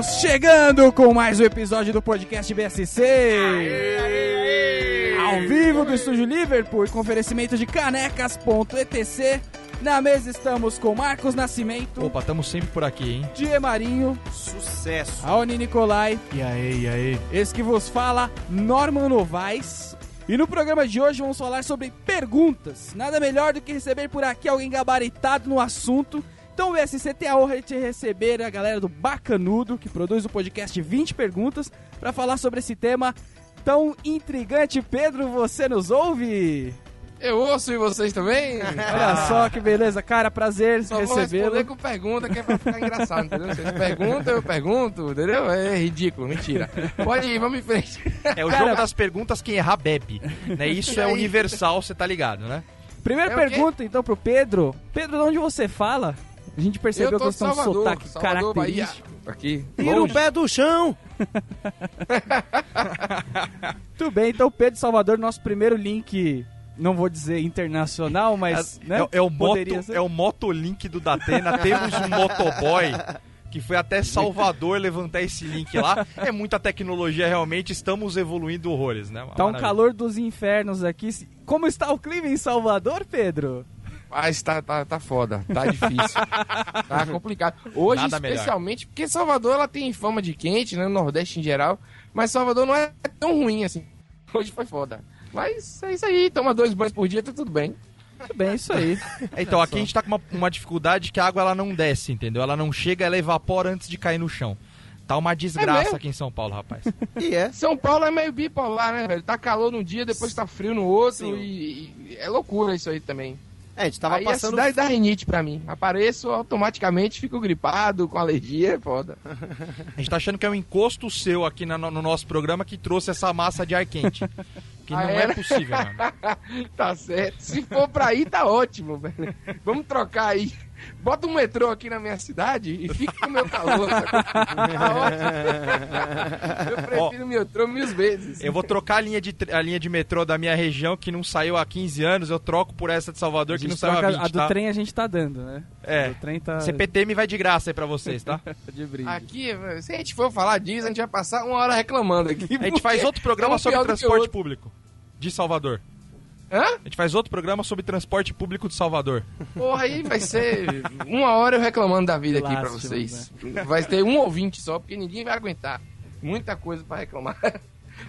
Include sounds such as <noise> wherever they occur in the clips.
Estamos chegando com mais um episódio do podcast BSC. Ao vivo do Estúdio Liverpool, com oferecimento de canecas.etc. Na mesa estamos com Marcos Nascimento, Opa, estamos sempre por aqui, hein? Die Marinho, Sucesso. Raoni Nicolai, E aí, e aí? esse que vos fala, Norman Novaes. E no programa de hoje vamos falar sobre perguntas. Nada melhor do que receber por aqui alguém gabaritado no assunto. Então o BSC tem a honra de receber a galera do Bacanudo, que produz o podcast 20 Perguntas, para falar sobre esse tema tão intrigante. Pedro, você nos ouve? Eu ouço e vocês também? Olha só que beleza, cara, prazer Só vou responder recebê-lo. com pergunta que é pra ficar engraçado, entendeu? Vocês perguntam, eu pergunto, entendeu? É ridículo, mentira. Pode ir, vamos em frente. É o jogo das perguntas, quem errar bebe. Né? Isso é aí? universal, você tá ligado, né? Primeira É pergunta então pro Pedro. Pedro, de onde você fala? A gente percebeu eu que de tem um Salvador, sotaque Salvador, Bahia. característico. Aqui, Tira o longe. pé do chão. <laughs> Tudo bem, então Pedro Salvador, nosso primeiro link, não vou dizer internacional, mas né, é, é o moto, ser. é o motolink do Datena. Temos um motoboy que foi até Salvador levantar esse link lá. É muita tecnologia, realmente. Estamos evoluindo horrores, né? Tá um calor dos infernos aqui. Como está o clima em Salvador, Pedro? Mas tá, tá, tá foda, tá difícil. <laughs> tá complicado. Hoje, Nada melhor. especialmente, porque Salvador ela tem fama de quente, né? No Nordeste em geral. Mas Salvador não é tão ruim assim. <laughs> Hoje foi foda. Mas é isso aí, toma dois banhos por dia, tá tudo bem. Tudo bem, isso aí. É, <laughs> Então, aqui a gente tá com uma, uma dificuldade que a água ela não desce, entendeu? Ela não chega, ela evapora antes de cair no chão. Tá uma desgraça mesmo? aqui em São Paulo, rapaz. E é. São Paulo é meio bipolar, né, velho? Tá calor num dia, depois tá frio no outro. E, e é loucura isso aí também. É, a gente tava aí passando. a cidade dá rinite pra mim. Apareço, automaticamente fico gripado, com alergia, é foda. <laughs> A gente tá achando que é um encosto seu aqui na- no, no nosso programa que trouxe essa massa de ar quente. Que Ah, não é? é possível, <laughs> mano. tá certo. Se for pra ir, tá ótimo, velho. Vamos trocar aí. Bota um metrô aqui na minha cidade e fica com o meu calor. <laughs> Eu prefiro o metrô mil vezes. Eu vou trocar a linha, de, a linha de metrô da minha região, que não saiu há 15 anos, eu troco por essa de Salvador, que não saiu há troca- 20, a do tá? trem a gente tá dando, né? A É. do trem tá CPTM vai de graça aí pra vocês, tá? <laughs> de brinde. Aqui, se a gente for falar disso, a gente vai passar uma hora reclamando aqui. A gente faz outro programa é um sobre transporte público de Salvador. Hã? A gente faz outro programa sobre transporte público de Salvador. Porra, aí vai ser uma hora eu reclamando da vida aqui pra vocês. Vai ter um ouvinte só, porque ninguém vai aguentar. Muita coisa pra reclamar. <laughs>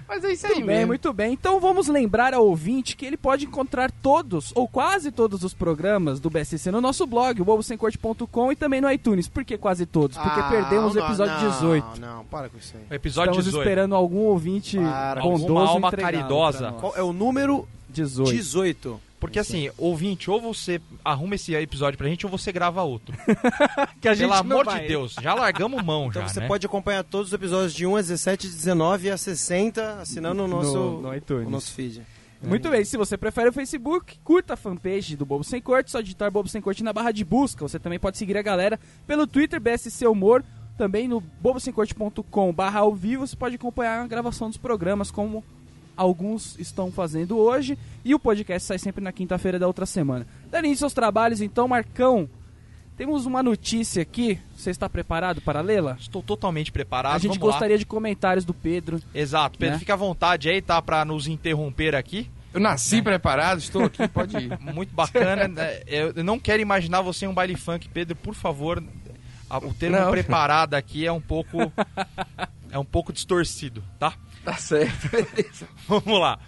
Mas é isso aí Muito bem, mesmo. muito bem. Então vamos lembrar ao ouvinte que ele pode encontrar todos, ou quase todos os programas do BSC no nosso blog, o bobosemcorte.com e também no iTunes. Por que quase todos? Porque Ah, perdemos o não, episódio não, 18. Não, para com isso aí. O episódio Estamos 18. esperando algum ouvinte Para. bondoso Alguma alma caridosa. Qual é o número 18. 18? Porque assim, ouvinte, ou você arruma esse episódio pra gente, ou você grava outro. <laughs> que a gente Pelo amor vai. de Deus, já largamos mão Então já, você né? pode acompanhar todos os episódios de 1 a 17, 19 a 60 assinando o nosso, No- no o nosso feed. Muito bem, se você prefere o Facebook, curta a fanpage do Bobo Sem Corte, só digitar Bobo Sem Corte na barra de busca. Você também pode seguir a galera pelo Twitter, BSC Humor, também no bobosemcorte.com barra ao vivo, você pode acompanhar a gravação dos programas como alguns estão fazendo hoje, e o podcast sai sempre na quinta-feira da outra semana. Dando início aos trabalhos, então, Marcão, temos uma notícia aqui, você está preparado para lê-la? Estou totalmente preparado. a gente vamos lá. gostaria de comentários do Pedro. Exato, Pedro, né? fica à vontade aí, tá? Pra nos interromper aqui. Eu nasci preparado, estou aqui, pode ir. <laughs> Muito bacana. né? Eu não quero imaginar você em um baile funk, Pedro, por favor. O termo Não. preparado aqui é um pouco. <laughs> é um pouco distorcido, tá? Tá certo, beleza. <laughs> Vamos lá.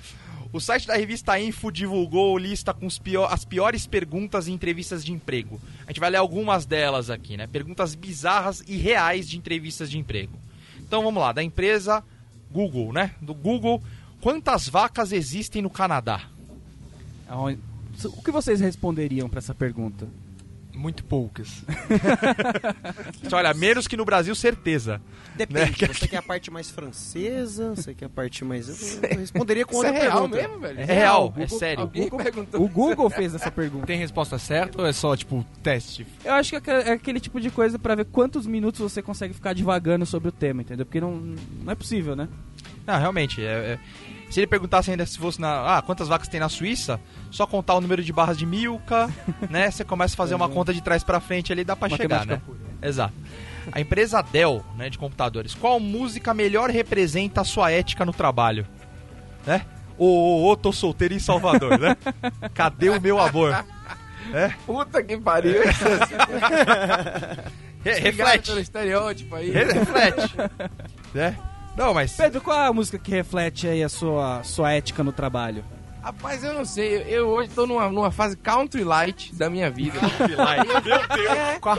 O site da revista Info divulgou lista com os pior- as piores perguntas em entrevistas de emprego. A gente vai ler algumas delas aqui, né? Perguntas bizarras e reais de entrevistas de emprego. Então vamos lá, da empresa Google, né? Do Google, quantas vacas existem no Canadá? O que vocês responderiam para essa pergunta? Muito poucas. <laughs> Olha, menos que no Brasil, certeza. Depende, Né? você <laughs> quer a parte mais francesa, você quer a parte mais... Eu responderia com Isso é outra real pergunta. mesmo, velho? É real, é Google- sério. Alguém Google- perguntou. O Google fez essa pergunta. Tem resposta certa ou é só, tipo, teste? Eu acho que é aquele- é tipo de coisa pra ver quantos minutos você consegue ficar divagando sobre o tema, entendeu? Porque não, não é possível, né? Não, realmente. é- é- Se ele perguntasse ainda se fosse na. Ah, quantas vacas tem na Suíça? Só contar o número de barras de milka, <laughs> né? Você começa a fazer uma conta de trás pra frente ali, dá pra chegar, né? Exato. A empresa Dell, né, de computadores. Qual música melhor representa a sua ética no trabalho? Né? Ô, ô, ô, tô solteiro em Salvador, né? <laughs> Cadê o meu amor? Puta que pariu. <laughs> Re- Obrigado reflete. pelo estereótipo aí. Re- reflete. né? Não, mas... Pedro, qual é a música que reflete aí a sua, sua ética no trabalho? Rapaz, eu não sei. Eu, hoje tô numa, numa fase country light da minha vida. É, Co-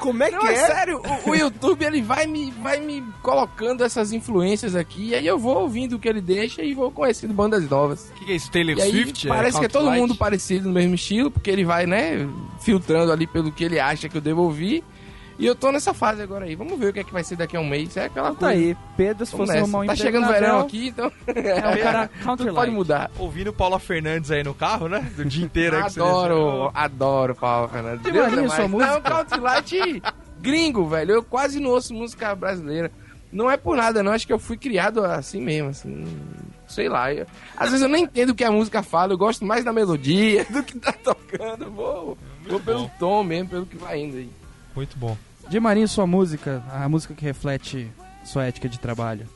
Como é não, que é é? sério, o, o YouTube ele vai me, vai me colocando essas influências aqui, e aí eu vou ouvindo o que ele deixa e vou conhecendo bandas novas. O que, que é isso? Taylor E aí Swift? parece que é todo Country mundo Light? parecido no mesmo estilo, porque ele vai, né, filtrando ali pelo que ele acha que eu devo ouvir. E eu tô nessa fase agora aí. Vamos ver o que é que vai ser daqui a um mês. É aquela Então tá coisa. aí, Pedro, se Vamos fosse nessa. arrumar um Tá chegando verão aqui, então É o cara <laughs> tudo pode mudar. Ouvindo Paula Fernandes aí no carro, né? Do dia inteiro. aí que você Adoro, adoro Paulo Fernandes. Que Deus é sua música. Não, country light gringo, velho. Eu quase não ouço música brasileira. Não é por nada, não. Acho que eu fui criado assim mesmo, assim. Sei lá. eu- às vezes eu nem entendo o que a música fala. Eu gosto mais da melodia <laughs> do que tá tocando. Vou, vou pelo tom mesmo, pelo que vai indo aí. Muito bom. De Marinho, sua música, a música que reflete sua ética de trabalho.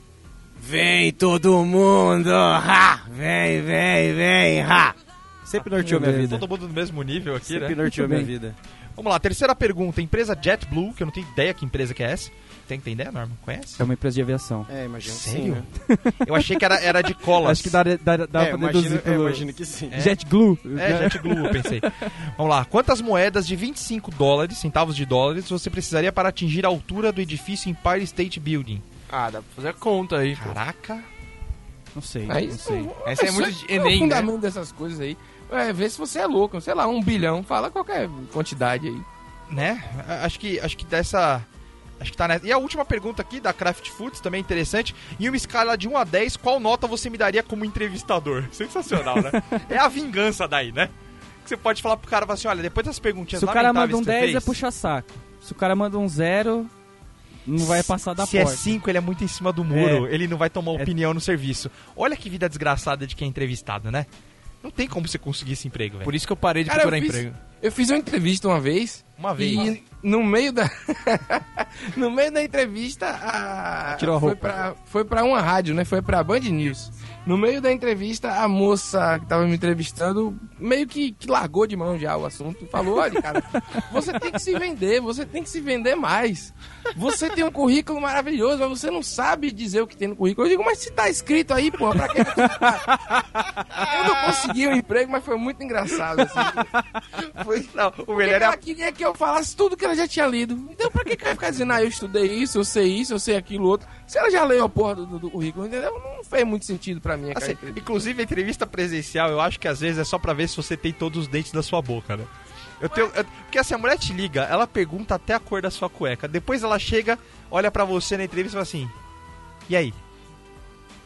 Vem todo mundo, ha! Vem, vem, vem, ha! Sempre norteou minha vida. Todo mundo no mesmo nível aqui, Sempre né? norteou Muito minha vida. Vamos lá, terceira pergunta. Empresa JetBlue, que eu não tenho ideia que empresa que é essa. Tem, tem ideia, Norma? Conhece? É uma empresa de aviação. É, imagino que sim, Sério? né? <laughs> Eu achei que era, era de colas. Acho que dá, dá, dá É, pra imagino, deduzir é, pelo... imagino que sim. É. Jet Glue. É, JetBlue, eu pensei. Vamos lá. Quantas moedas de 25 dólares, centavos de dólares, você precisaria para atingir a altura do edifício Empire State Building? Ah, dá pra fazer a conta aí, pô. Caraca. Não sei, Aí, não sei. Essa é muito Isso de é o Enem, né? fundamento dessas coisas aí. É, vê se você é louco. Sei lá, um bilhão. Fala qualquer quantidade aí. Né? Acho que, acho que dessa... Acho que tá nessa. E a última pergunta aqui da Craft Foods, também interessante. Em uma escala de 1 a 10, qual nota você me daria como entrevistador? <laughs> Sensacional, né? é a vingança daí, né? Que você pode falar pro cara, assim, olha, depois das perguntinhas Se o cara manda um que você 10 é fez, puxa saco. Se o cara manda um 0, não vai passar da Se porta. é 5, ele é muito em cima do muro. Ele não vai tomar opinião no serviço. Olha que vida desgraçada de quem é entrevistado, né? Não tem como você conseguir esse emprego, velho. Por isso que eu parei de Cara, eu procurar fiz- emprego. Eu fiz uma entrevista uma vez. Uma vez. E no meio da. <laughs> no meio da entrevista, a. Tirou a foi roupa. Pra, foi pra uma rádio, né? Foi pra Band News. No meio da entrevista, a moça que tava me entrevistando meio que, que largou de mão já o assunto falou: olha, cara, você tem que se vender, você tem que se vender mais. Você tem um currículo maravilhoso, mas você não sabe dizer o que tem no currículo. Eu digo, mas se tá escrito aí, pô, pra que. Eu não consegui um emprego, mas foi muito engraçado, assim. Foi, Não, o melhor é ela queria que eu falasse tudo que ela já tinha lido. Então pra que que eu ia ficar dizendo, ah, eu estudei isso, eu sei isso, eu sei aquilo outro. Se ela já leu a porra do, do- do currículo, entendeu? Não fez muito sentido pra mim. Assim, entrevista. inclusive, a entrevista presencial, eu acho que às vezes é só pra ver se você tem todos os dentes da sua boca, né? Eu tenho, eu- porque assim, a mulher te liga, ela pergunta até a cor da sua cueca. Depois ela chega, olha pra você na entrevista e fala assim: E aí?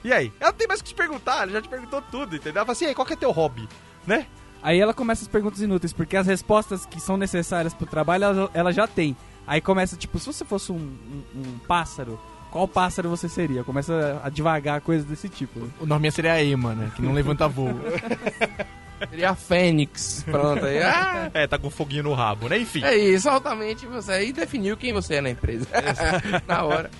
E aí? Ela tem mais o que te perguntar, ela já te perguntou tudo, entendeu? Ela fala assim: e aí, qual que é teu hobby? Né? Aí ela começa as perguntas inúteis, porque as respostas que são necessárias pro trabalho, ela, ela já tem. Aí começa, tipo, se você fosse um, um- um pássaro, qual pássaro você seria? Começa a devagar coisas desse tipo. né? O Norminha seria a Ema, né? Que não levanta voo. <laughs> Seria a Fênix. Pronto aí. Ah, É, tá com foguinho no rabo, né? Enfim. é isso, altamente você aí definiu quem você é na empresa. <laughs> na hora.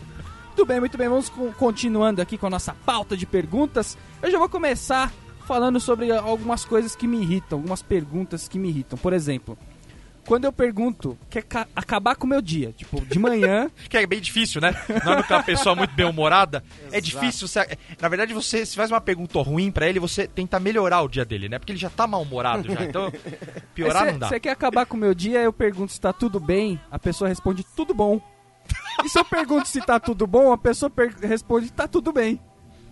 Muito bem, muito bem. Vamos continuando aqui com a nossa pauta de perguntas. Eu já vou começar falando sobre algumas coisas que me irritam, algumas perguntas que me irritam. Por exemplo, quando eu pergunto, quer ca- acabar com o meu dia? Tipo, de manhã, <laughs> Que é bem difícil, né? Não é uma pessoa muito bem-humorada. é difícil. Você, na verdade, você se faz uma pergunta ruim pra ele, você tenta melhorar o dia dele, né? Porque ele já tá mal-humorado já. Então, <laughs> piorar não dá. Você quer acabar com o meu dia, eu pergunto se tá tudo bem, a pessoa responde tudo bom. <laughs> E se eu pergunto se tá tudo bom, a pessoa responde tá tudo bem.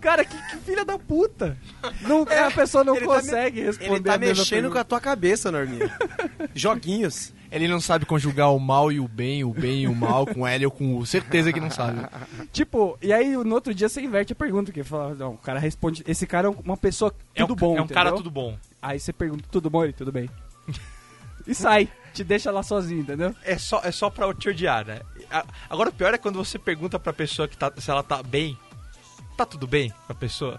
Cara, que, que filha da puta. Não, a pessoa não Ele tá me- consegue responder Ele tá mexendo com pergunta. a tua cabeça, Norminha. <laughs> Joguinhos. Ele não sabe conjugar o mal e o bem, o bem e o mal, com L ou com U. Certeza que não sabe. Tipo, e aí no outro dia você inverte a pergunta, que fala, não, o cara responde, esse cara é uma pessoa É tudo um, bom, É um cara entendeu? tudo bom. Aí você pergunta, tudo bom? Ele, tudo bem. e sai, te deixa lá sozinho, entendeu? É só, é só pra te odiar, né? Agora, o pior é quando você pergunta pra pessoa que tá, se ela tá bem. Tá tudo bem com a pessoa?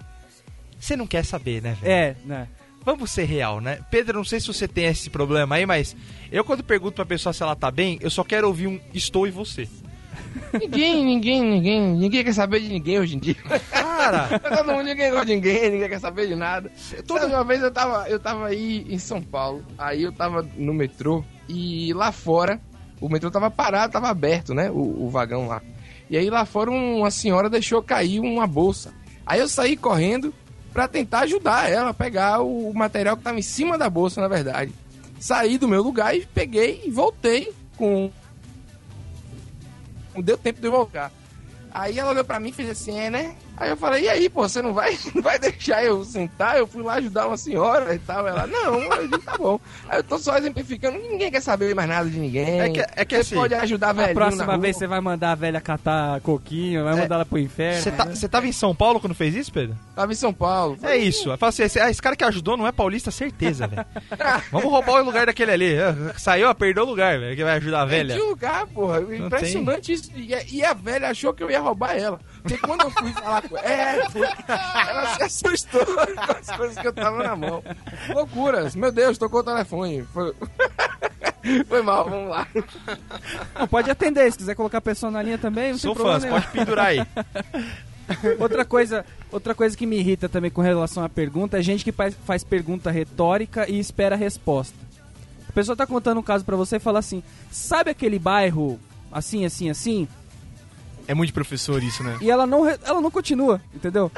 Você não quer saber, né, velho? É, né? Vamos ser real, né? Pedro, não sei se você tem esse problema aí, mas eu quando pergunto pra pessoa se ela tá bem, eu só quero ouvir um estou e você. Ninguém, ninguém, ninguém, ninguém quer saber de ninguém hoje em dia. Cara, <laughs> Todo mundo, ninguém gosta de ninguém, ninguém quer saber de nada. Toda uma vez eu tava, eu tava aí em São Paulo, aí eu tava no metrô e lá fora, o metrô tava parado, tava aberto, né? O, o vagão lá. E aí lá fora uma senhora deixou cair uma bolsa. Aí eu saí correndo pra tentar ajudar ela a pegar o material que tava em cima da bolsa, na verdade. Saí do meu lugar e peguei e voltei com. Não deu tempo de voltar. Aí ela olhou pra mim e fez assim, é, né? Aí eu falei, e aí, pô, você não vai, <laughs> não vai deixar eu sentar? Eu fui lá ajudar uma senhora e tal. Ela, não, eu disse, tá bom. Aí eu tô só exemplificando, ninguém quer saber mais nada de ninguém. É que- é que você assim, pode ajudar A velhinho na próxima vez você vai mandar a velha catar coquinho, vai É. mandar ela pro inferno. você tá, você tava em São Paulo quando fez isso, Pedro? Tava em São Paulo. É isso. Fala assim, esse, esse cara que ajudou não é paulista, certeza, velho. <laughs> Vamos roubar o lugar daquele ali. Ah, Saiu, ah, perdeu o lugar, velho, que vai ajudar a velha. Um lugar, porra. Impressionante isso. E, a- e a velha achou que eu ia roubar ela. Porque quando eu fui falar é, ela se assustou <laughs> com as coisas que eu tava na mão. Loucuras. Meu Deus, tocou o telefone. Foi, <laughs> Foi mal, vamos lá. Não, pode atender, se quiser colocar a pessoa na linha também, não Sou tem fã, pode pendurar aí. <laughs> Outra coisa, outra coisa que me irrita também com relação à pergunta é gente que faz, faz pergunta retórica e espera a resposta. A pessoa tá contando um caso pra você e fala assim: "Sabe aquele bairro assim, assim, assim?" É muito professor isso, né? E ela não ela não continua, entendeu?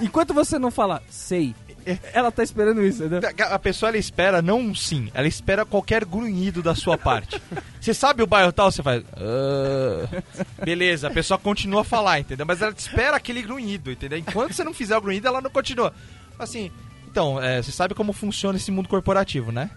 Enquanto você não fala: "Sei", ela tá esperando isso, entendeu? A pessoa ela espera não um sim, ela espera qualquer grunhido da sua parte. Você sabe o bairro tal, você faz. "Ah". Beleza, a pessoa continua a falar, entendeu? Mas ela te espera aquele grunhido, entendeu? Enquanto você não fizer o grunhido, ela não continua. Assim, então, é, você sabe como funciona esse mundo corporativo, né?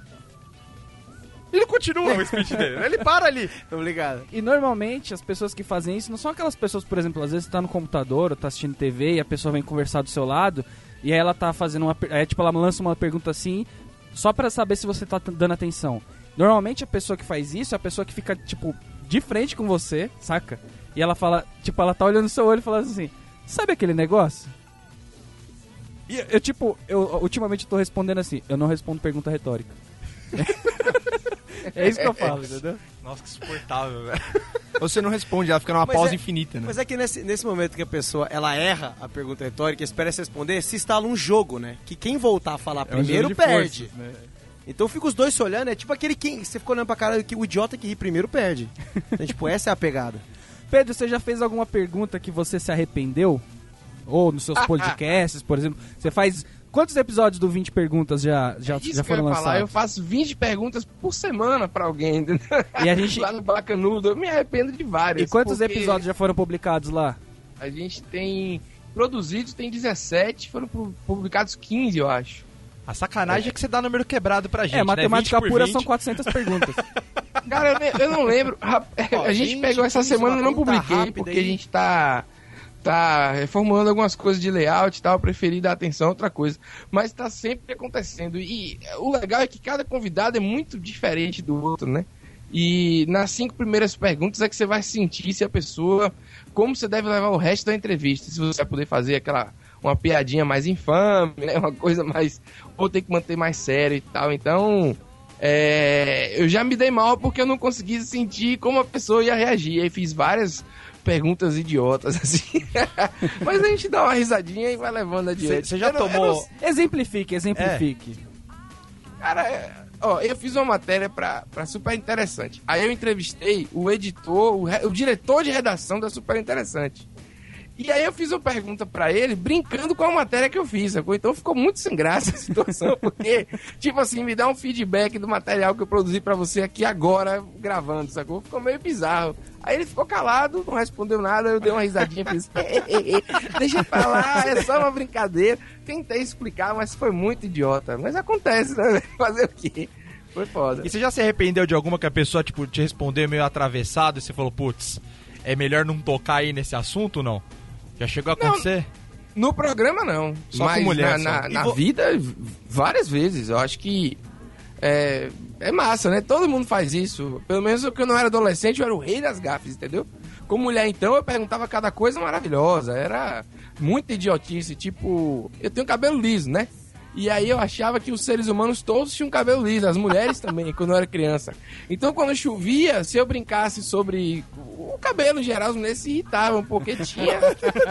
Ele continua o speech dele, ele para ali. <laughs> Obrigado. E normalmente as pessoas que fazem isso não são aquelas pessoas, por exemplo, às vezes você tá no computador ou tá assistindo TV e a pessoa vem conversar do seu lado e aí ela tá fazendo uma. É, tipo, ela lança uma pergunta assim só pra saber se você tá dando atenção. Normalmente a pessoa que faz isso é a pessoa que fica, tipo, de frente com você, saca? E ela fala, tipo, ela tá olhando no seu olho e fala assim: Sabe aquele negócio? E eu, tipo, eu ultimamente tô respondendo assim: Eu não respondo pergunta retórica. <laughs> é isso que eu falo, entendeu? Nossa, que insuportável, velho. Você não responde, ela fica numa Mas pausa é- infinita, né? Mas é que nesse, nesse momento que a pessoa ela erra a pergunta retórica e espera se responder, se instala um jogo, né? Que quem voltar a falar É um primeiro de perde. forças, né? Então fica os dois se olhando, é tipo aquele que você ficou olhando pra cara que o idiota que ri primeiro perde. Então, tipo, <laughs> essa é a pegada. Pedro, você já fez alguma pergunta que você se arrependeu? Ou nos seus podcasts, por exemplo? Você faz. Quantos episódios do 20 Perguntas já, já, É Isso já que eu foram ia falar, eu lançados? faço 20 perguntas por semana pra alguém, entendeu? E a gente- Lá no Bacanudo, eu me arrependo de várias. E quantos porque episódios já foram publicados lá? A gente tem... Produzidos tem 17, foram pu- publicados 15, eu acho. A sacanagem é. que você dá número quebrado pra gente. é, matemática né? 20 por pura 20. são 400 perguntas. <laughs> Cara, eu, eu não lembro. Rap- Ó, a gente 20, pegou essa 15, semana, eu não publiquei, porque a aí. gente tá, tá reformulando algumas coisas de layout e tal. Preferi dar atenção a outra coisa. Mas tá sempre acontecendo. E o legal é que cada convidado é muito diferente do outro, né? E nas cinco primeiras perguntas é que você vai sentir se a pessoa. Como você deve levar o resto da entrevista. Se você vai poder fazer aquela. Uma piadinha mais infame, né? Uma coisa mais. Ou tem que manter mais sério e tal. Então. é, eu já me dei mal porque eu não consegui sentir como a pessoa ia reagir. Aí fiz várias perguntas idiotas, <laughs> assim. Mas a gente dá uma risadinha e vai levando adiante. Você já eu tomou. não exemplifique, exemplifique. Cara, é, ó, eu fiz uma matéria pra, pra Super Interessante. Aí eu entrevistei o editor, o, re- o diretor de redação da Super Interessante. E aí eu fiz uma pergunta pra ele, brincando com a matéria que eu fiz, sacou? Então ficou muito sem graça a situação, <laughs> porque, tipo assim, me dá um feedback do material que eu produzi pra você aqui agora, gravando, sacou? Ficou meio bizarro. Aí ele ficou calado, não respondeu nada, eu dei uma risadinha e fiz, <laughs> deixa pra lá, é só uma brincadeira. Tentei explicar, mas foi muito idiota. Mas acontece, né? <laughs> Fazer o quê? Foi foda. E você já se arrependeu de alguma que a pessoa, tipo, te respondeu meio atravessado e você falou, putz, é melhor não tocar aí nesse assunto ou não? Já chegou a acontecer? No programa, não. Só Mas com mulher, na, só. na, na vo- vida, várias vezes. Eu acho que é, é massa, né? Todo mundo faz isso. Pelo menos quando eu não era adolescente, eu era o rei das gafes, entendeu? Como mulher, então, eu perguntava cada coisa maravilhosa. Era muita idiotice. Tipo, eu tenho cabelo liso, né? E aí eu achava que os seres humanos todos tinham cabelo liso, as mulheres também, <laughs> quando eu era criança. Então quando chovia, se eu brincasse sobre o cabelo em geral, as mulheres se irritavam, porque tinha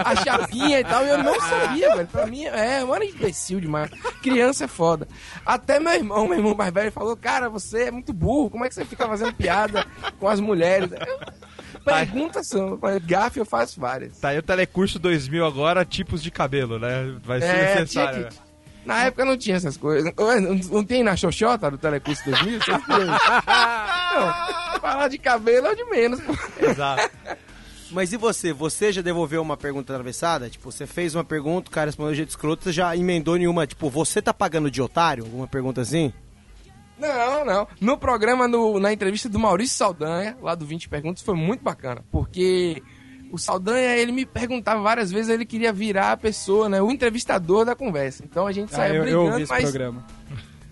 a chapinha e tal, e eu não sabia, velho. Pra mim, é, eu era imbecil demais. Criança é foda. Até meu irmão, meu irmão mais velho, falou, cara, você é muito burro, como é que você fica fazendo piada com as mulheres? Eu- Perguntas são, gafe eu faço várias. Tá aí o Telecurso 2000 agora, tipos de cabelo, né? Vai ser É, necessário. tinha que- Na época não tinha essas coisas. Não, tem na Xoxota do Telecurso 2000? Vocês <laughs> têm? não, falar de cabelo é de menos. Exato. Mas e você? Você já devolveu uma pergunta atravessada? Tipo, você fez uma pergunta, o cara respondeu de jeito escroto, você já emendou nenhuma, tipo, você tá pagando de otário? Alguma pergunta assim? Não, não. No programa, no- na entrevista do Maurício Saldanha, lá do 20 Perguntas, foi muito bacana. Porque o Saldanha, ele me perguntava várias vezes, ele queria virar a pessoa, né? O entrevistador da conversa. Então a gente Ah, saía eu, eu brigando, esse mas programa.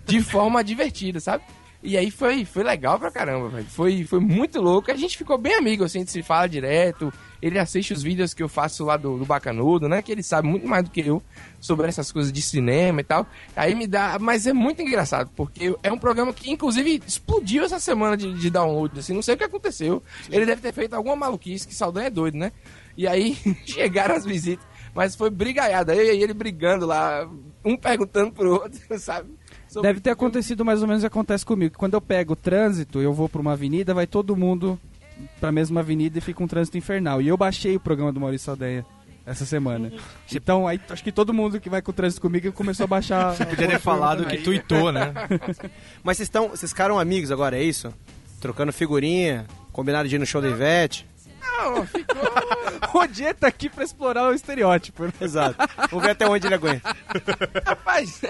de forma divertida, sabe? E aí foi, foi legal pra caramba, velho. Foi, foi muito louco. A gente ficou bem amigo, assim, a gente se fala direto. Ele assiste os vídeos que eu faço lá do, do Bacanudo, né? Que ele sabe muito mais do que eu sobre essas coisas de cinema e tal. Aí me dá. Mas é muito engraçado, porque é um programa que, inclusive, explodiu essa semana de, de download, assim. Não sei o que aconteceu. Ele deve ter feito alguma maluquice, que Saldanha é doido, né? E aí <laughs> chegaram as visitas. Mas foi brigaiada. Eu e ele brigando lá, um perguntando pro outro, <laughs> sabe? Deve ter acontecido mais ou menos o que acontece comigo. que Quando eu pego o trânsito, eu vou pra uma avenida, vai todo mundo pra mesma avenida e fica um trânsito infernal. E eu baixei o programa do Maurício Saldanha essa semana. Então, aí acho que todo mundo que vai com o trânsito comigo começou a baixar. <laughs> Você Podia ter falado que tuitou, né? Mas vocês estão. Vocês ficaram amigos agora, é isso? Trocando figurinha, combinado de ir no show da Ivete. Não, ficou. <laughs> O Diê tá aqui pra explorar o estereótipo. né? Exato. Vamos ver até onde ele aguenta. <laughs> Rapaz,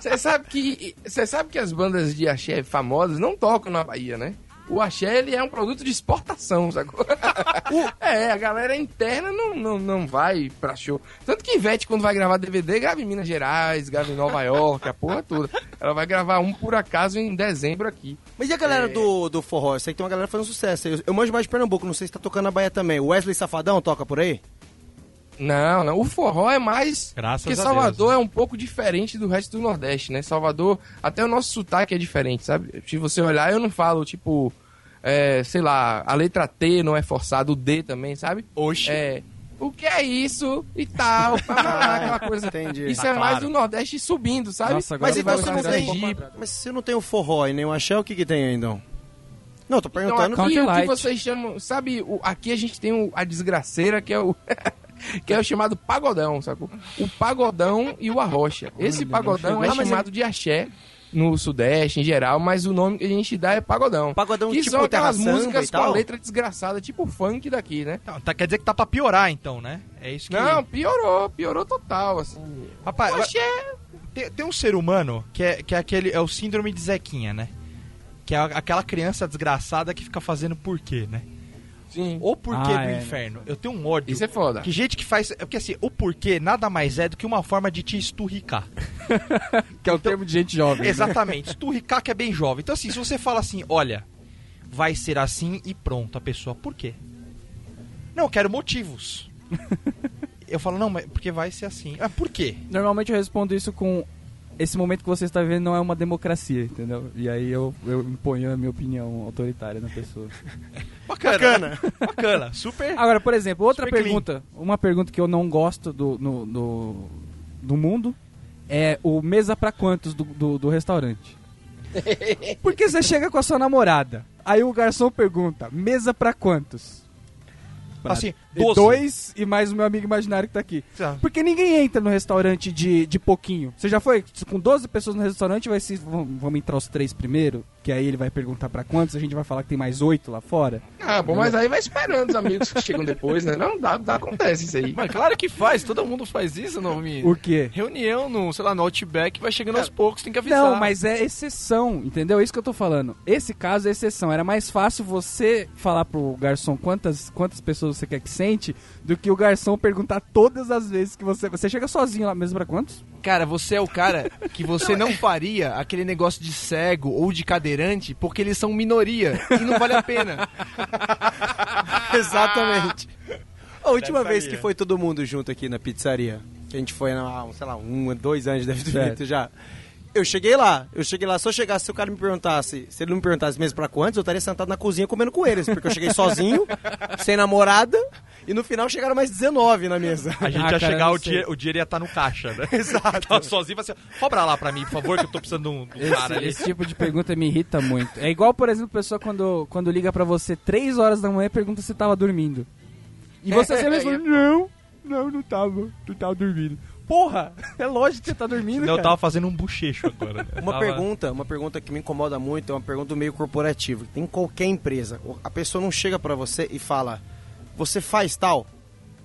você sabe que você sabe que as bandas de axé famosas não tocam na Bahia, né? O axé ele é um produto de exportação, sacou? <laughs> é, a galera interna não, não, não vai pra show. Tanto que Ivete, quando vai gravar DVD, grava em Minas Gerais, grava em Nova York, a porra toda. Ela vai gravar um por acaso em dezembro aqui. Mas e a galera do, do forró? Eu sei que tem uma galera fazendo sucesso. Eu, eu manjo mais de Pernambuco, não sei se tá tocando na Bahia também. O Wesley Safadão toca por aí? Não, não. O forró é mais. Graças Porque a Salvador Deus, é um pouco diferente do resto do Nordeste, né? Salvador, até o nosso sotaque é diferente, sabe? Se você olhar, eu não falo, tipo, é, sei lá, a letra T não é forçada, o D também, sabe? Oxi. É. O que é isso? E tal, <laughs> aquela coisa. Entendi. Isso Tá é mais claro. do Nordeste subindo, sabe? Nossa, agora Mas Você então vai você não tem. Mas se não tem o forró e nem o axé, o que que tem aí, então? Não, tô Então, perguntando. aqui, Counter o que vocês chamam. Sabe, o- aqui a gente tem o- a desgraceira, que é o. <laughs> <laughs> que é o chamado pagodão, sacou? O pagodão e o arrocha. Esse pagodão é. Ah, chamado de axé no Sudeste em geral, mas o nome que a gente dá é pagodão. Pagodão que tipo são aquelas músicas com a letra desgraçada, tipo funk daqui, né? Então, tá, quer dizer que tá pra piorar, então, né? É isso que... Não, piorou, piorou total, assim. Rapaz, axé tem, tem um ser humano que é, que é aquele... É o síndrome de Zequinha, né? Que é aquela criança desgraçada que fica fazendo por quê, né? Sim. O porquê Ah, do é. inferno. Eu tenho um ódio. Isso é foda. Que gente que faz... Porque assim, o porquê nada mais é do que uma forma de te esturricar. <laughs> Que é o termo de gente jovem. né? Exatamente. Esturricar que é bem jovem. Então assim, se você fala assim, olha, vai ser assim e pronto, a pessoa, por quê? Não, eu quero motivos. <laughs> eu falo, não, mas porque vai ser assim. Ah, por quê? Normalmente eu respondo isso com esse momento que você está vivendo não é uma democracia, entendeu? E aí eu, eu imponho a minha opinião autoritária na pessoa. <laughs> Bacana. Bacana. Bacana. Super. Agora, por exemplo, outra Super pergunta. Uma pergunta que eu não gosto do, no- do, do mundo é o mesa pra quantos do, do, do restaurante. <laughs> Porque você chega com a sua namorada, aí o garçom pergunta, mesa pra quantos? Assim, 12. dois e mais o meu amigo imaginário que tá aqui. Tá. Porque ninguém entra no restaurante de, de pouquinho. Você já foi com 12 pessoas no restaurante, vai se vamos, vamos entrar os três primeiro, que aí ele vai perguntar pra quantos, a gente vai falar que tem mais oito lá fora. Ah, pô, mas aí vai esperando os amigos que chegam depois, né? Não, dá, dá, acontece isso aí. Mas claro que faz, todo mundo faz isso, não me... O quê? Reunião no, sei lá, no Outback, vai chegando aos poucos, tem que avisar. Não, mas é exceção, entendeu? É isso que eu tô falando. Esse caso é exceção. Era mais fácil você falar pro garçom quantas, quantas pessoas você quer que sente do que o garçom perguntar todas as vezes que você. Você chega sozinho lá mesmo pra quantos? Cara, você é o cara que você não faria aquele negócio de cego ou de cadeirante porque eles são minoria e não vale a pena. <laughs> Exatamente. A última vez que foi todo mundo junto aqui na pizzaria, que a gente foi, há, sei lá, um, dois anos deve ter feito já. Eu cheguei lá, eu cheguei lá, se eu chegasse, se o cara me perguntasse, se ele não me perguntasse mesmo pra quantos, eu estaria sentado na cozinha comendo com eles, porque eu cheguei sozinho, <laughs> sem namorada, e no final chegaram mais 19 na mesa. A gente Ah, ia cara, chegar, o, dinheiro, o dinheiro ia estar no caixa, né? <laughs> Exato. Tava sozinho e falava assim, cobra lá pra mim, por favor, que eu tô precisando de um, de um cara Esse, ali. esse tipo de pergunta me irrita muito. É igual, por exemplo, pessoa quando, quando liga pra você 3 horas da manhã e pergunta se tava dormindo. E você sempre responde, não, não, não tava, não tava dormindo. Porra, <laughs> é lógico que você tá dormindo, Não, eu tava fazendo um bochecho agora. Eu Uma tava- pergunta, uma pergunta que me incomoda muito, é uma pergunta meio corporativa. Tem em qualquer empresa. A pessoa não chega pra você e fala: "Você faz tal?"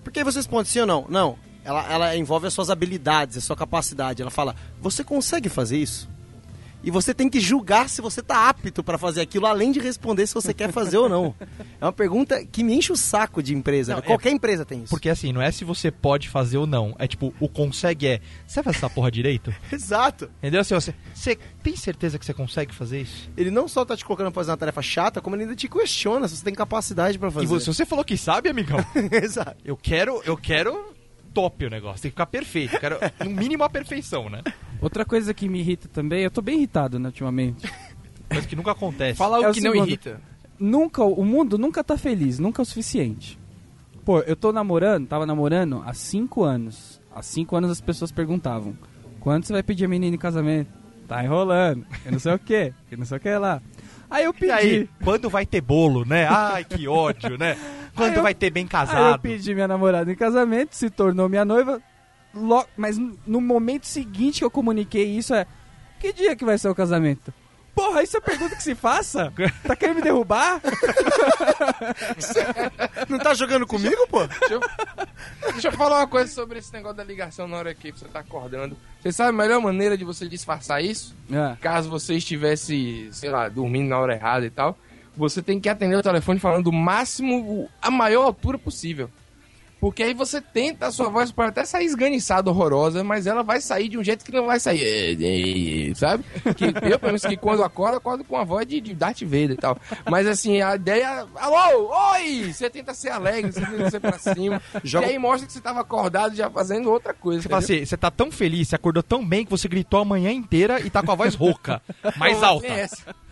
Porque aí você responde sim ou não? Não. Ela, ela envolve as suas habilidades, a sua capacidade. Ela fala: "Você consegue fazer isso?" E você tem que julgar se você tá apto pra fazer aquilo, além de responder se você quer fazer ou não. <laughs> É uma pergunta que me enche o saco de empresa. Não, né? é- Qualquer empresa tem isso. Porque assim, não é se você pode fazer ou não. É tipo, o consegue é. Você vai fazer essa porra direito? <laughs> Exato. Entendeu? Assim, você, você tem certeza que você consegue fazer isso? Ele não só tá te colocando pra fazer uma tarefa chata, como ele ainda te questiona se você tem capacidade pra fazer. E você, se você falou que sabe, amigão, <laughs> Exato. eu quero, eu quero top o negócio. Tem que ficar perfeito. Eu quero, no mínimo, a perfeição, né? Outra coisa que me irrita também, eu tô bem irritado, né, ultimamente. <laughs> Coisa que nunca acontece. Fala É o o que não segundo. irrita. Nunca, o mundo nunca tá feliz, nunca é o suficiente. Pô, eu tô namorando, tava namorando há 5 anos. Há 5 anos as pessoas perguntavam: quando você vai pedir a menina em casamento? Tá enrolando, que não sei o que, que não sei o que lá. Aí eu pedi. E aí, quando vai ter bolo, né? <laughs> Ai, que ódio, né? Quando eu- vai ter bem Aí eu casado. pedi minha namorada em casamento, se tornou minha noiva. Lo- Mas no momento seguinte que eu comuniquei isso é: Que dia que vai ser o casamento? Porra, isso é pergunta que se faça? Tá querendo me derrubar? <laughs> Não tá jogando comigo, pô? Deixa eu, deixa eu falar uma coisa sobre esse negócio da ligação na hora que você tá acordando. Você sabe a melhor maneira de você disfarçar isso? É. Caso você estivesse, sei lá, dormindo na hora errada e tal, você tem que atender o telefone falando o máximo, a maior altura possível. Porque aí você tenta, a sua voz pode até sair esganiçada, horrorosa, mas ela vai sair de um jeito que não vai sair. "É, é", Sabe? Que <laughs> eu, pelo menos, que quando acordo, acordo com a voz de, de Darth Vader e tal. Mas assim, a ideia. Alô, oi! Você tenta ser alegre, você tenta ser pra cima. Joga- E aí mostra que você tava acordado já fazendo outra coisa. Você fala assim, você tá tão feliz, você acordou tão bem que você gritou a manhã inteira e tá com a voz rouca, <laughs> mais Não, alta,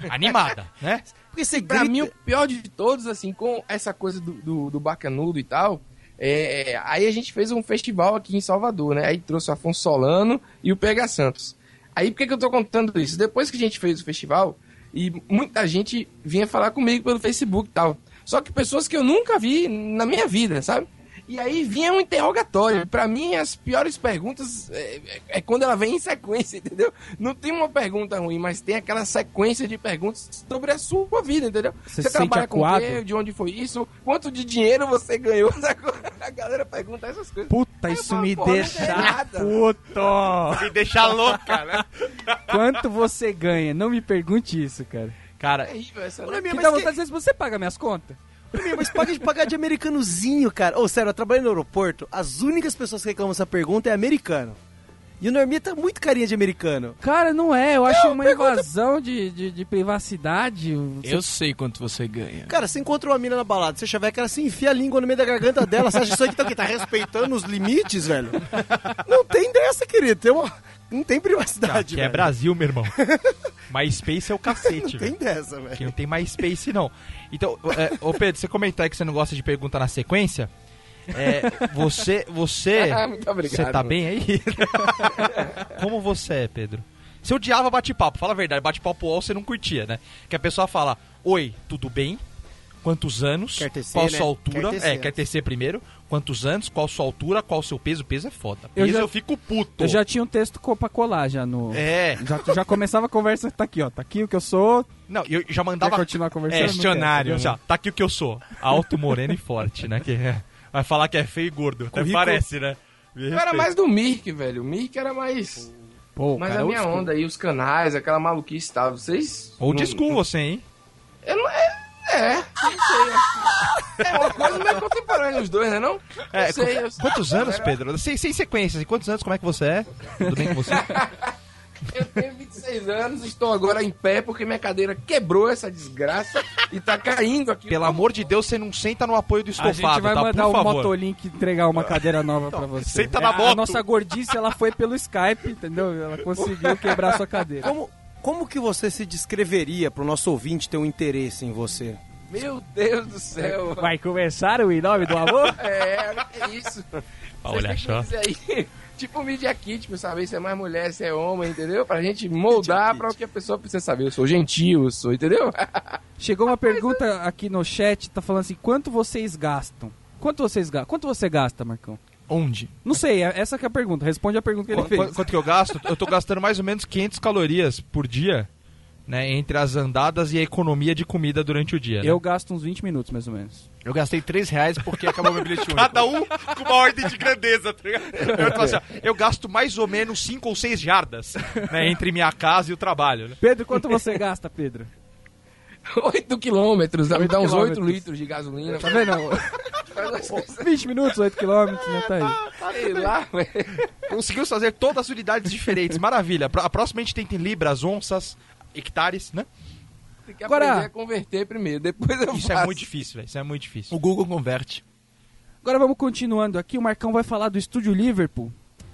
animada, né? Porque você Pra grita... mim, o pior de todos, assim, com essa coisa do, do, do bacanudo e tal, é, aí a gente fez um festival aqui em Salvador, né? Aí trouxe o Afonso Solano e o Pega Santos. Aí por que, que eu tô contando isso? Depois que a gente fez o festival, e muita gente vinha falar comigo pelo Facebook e tal. Só que pessoas que eu nunca vi na minha vida, sabe? E aí vinha um interrogatório. Pra mim, as piores perguntas é, é- é quando ela vem em sequência, <laughs> entendeu? Não tem uma pergunta ruim, mas tem aquela sequência de perguntas sobre a sua vida, entendeu? Você sente trabalha com o quê? De onde foi isso? Quanto de dinheiro você ganhou? <laughs> A galera pergunta essas coisas. Puta, isso falo, me deixa nada. puto. Me deixar louca, né? <laughs> Quanto você ganha? Não me pergunte isso, cara. Cara, É terrível essa, Olha, né? minha, Que mas dá que- vontade de dizer, você paga minhas contas? Meu, mas paga de pagar de americanozinho, cara. Ô, sério, eu trabalho no aeroporto, as únicas pessoas que reclamam essa pergunta é americano. E o Norminha tá muito carinha de americano. Cara, não é. Eu acho uma pergunta- invasão de, de, de privacidade. Eu sei quanto você ganha. Cara, você encontra uma mina na balada, você chaveca, ela se enfia a língua no meio da garganta dela. Você acha isso aqui tá, o quê? tá respeitando os limites, velho? Não tem dessa, querido. Tem uma... Não tem privacidade, que é velho. Brasil, meu irmão. <laughs> MySpace é o cacete, Não tem velho. dessa, Que velho. não tem MySpace, não. Então, é, ô Pedro, você comentou aí que você não gosta de pergunta na sequência. É, você, você, <laughs> Ah, Muito obrigado. você tá bem aí? <laughs> Como você é, Pedro? Você odiava bate-papo, fala a verdade, bate-papo all você não curtia, né? Que a pessoa fala, oi, tudo bem? Quantos anos? Quer tecer, qual né? sua altura? Quer tecer é, quer tecer primeiro. Quantos anos? Qual sua altura? Qual seu peso? Peso é foda. Eu já- eu fico puto. Eu já tinha um texto pra colar já no... É. Já, já começava a conversa, tá aqui, ó. Tá aqui o que eu sou. Não, eu já Quer mandava continuar conversando? É, quer, questionário. Já, tá aqui o que eu sou. Alto, moreno e forte, né? Que é- vai falar que é feio e gordo. Até Currículo- parece, né? Eu era mais do Mirk, velho. O Mirk era mais. Pô, mais cara, a minha old school. onda aí, os canais, aquela maluquice e tal. Vocês. Old não- school você, hein? Eu não. É. É, não sei. acho que- É uma coisa meio contemporânea os dois, né? Não? É, Não sei, eu- Quantos anos, Pedro? Sem, sem sequência. assim, Quantos anos? Como é que você é? Tudo bem com você? <laughs> Eu tenho 26 36 anos, estou agora em pé porque minha cadeira quebrou essa desgraça e tá caindo aqui. Pelo amor de Deus, você não senta no apoio do A estofado, gente vai tá? mandar o favor. Motolink entregar uma cadeira nova pra você. senta na A- A moto. nossa gordice, ela foi pelo Skype, entendeu? Ela conseguiu quebrar a sua cadeira. Como, como que você se descreveria pro nosso ouvinte ter um interesse em você? Meu Deus do céu. <laughs> Vai começar o Em Nome do Amor? <laughs> É, é isso. Olha só. aí, <laughs> tipo um media kit pra saber se é mais mulher, se é homem, entendeu? Pra gente moldar pra o que a pessoa precisa saber. Eu sou gentil, eu sou, entendeu? Chegou uma pergunta aqui no chat, tá falando assim, quanto vocês gastam? Quanto vocês gastam? Quanto você gasta, Marcão? Onde? Não sei, é- essa que é a pergunta. Responde a pergunta que ele Qu- fez. qu- Quanto que eu gasto? Eu tô gastando mais ou menos 500 calorias por dia, né? Entre as andadas e a economia de comida durante o dia. né? Eu gasto uns 20 minutos, mais ou menos. Eu gastei 3 reais porque acabou meu bilhete <laughs> único. Cada um com uma ordem de grandeza, tá ligado? Eu, assim, eu gasto mais ou menos 5 ou 6 jardas né, entre minha casa e o trabalho. Né? Pedro, quanto você gasta, Pedro? <laughs> 8 quilômetros, dá- me Oito dá uns 8 quilômetros. litros de gasolina. Tá vendo? <laughs> <laughs> 20 minutos, 8 quilômetros, né? Tá aí. Sei lá, velho. Conseguiu fazer todas as unidades diferentes. Maravilha. A próxima a gente tenta em libras, onças, hectares, né? Tem que Agora- aprender a converter primeiro, depois eu Isso é faço. muito difícil, velho. Isso é muito difícil. O Google converte. Agora vamos continuando aqui. O Marcão vai falar do Estúdio Liverpool,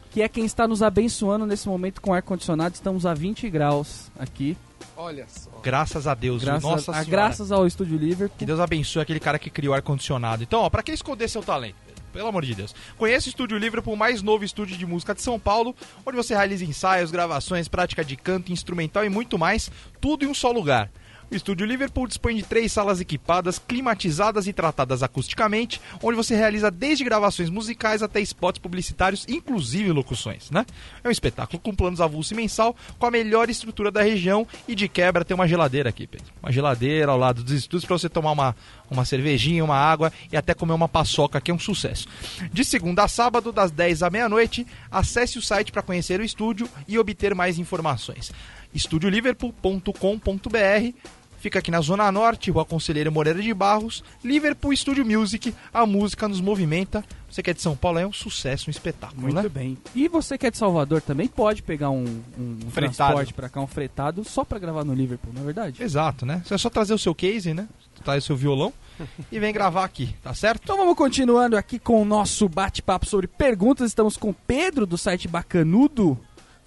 que é quem está nos abençoando nesse momento com ar-condicionado. Estamos a 20 graus aqui. Olha só. Graças a Deus. Graças, Nossa a, Senhora. graças ao Estúdio Liverpool. Que Deus abençoe aquele cara que criou ar-condicionado. Então, ó, pra que esconder seu talento? Pelo amor de Deus. Conheça o Estúdio Liverpool, o mais novo estúdio de música de São Paulo, onde você realiza ensaios, gravações, prática de canto, instrumental e muito mais, tudo em um só lugar. O Estúdio Liverpool dispõe de três salas equipadas, climatizadas e tratadas acusticamente, onde você realiza desde gravações musicais até spots publicitários, inclusive locuções, né? É um espetáculo com planos avulso e mensal, com a melhor estrutura da região e de quebra tem uma geladeira aqui, Pedro. Uma geladeira ao lado dos estúdios para você tomar uma, uma cervejinha, uma água e até comer uma paçoca, que é um sucesso. De segunda a sábado, das 10 à meia-noite, acesse o site para conhecer o estúdio e obter mais informações. estudioliverpool.com.br Fica aqui na Zona Norte, Rua Conselheiro Moreira de Barros, Liverpool Studio Music, a música nos movimenta. Você que é de São Paulo, é um sucesso, um espetáculo, Muito né? bem. E você que é de Salvador também pode pegar um, um, um transporte pra cá, um fretado, só pra gravar no Liverpool, não é verdade? Exato, né? Você é só trazer o seu case, né? Traz o seu violão <laughs> e vem gravar aqui, tá certo? Então vamos continuando aqui com o nosso bate-papo sobre perguntas. Estamos com o Pedro do site Bacanudo.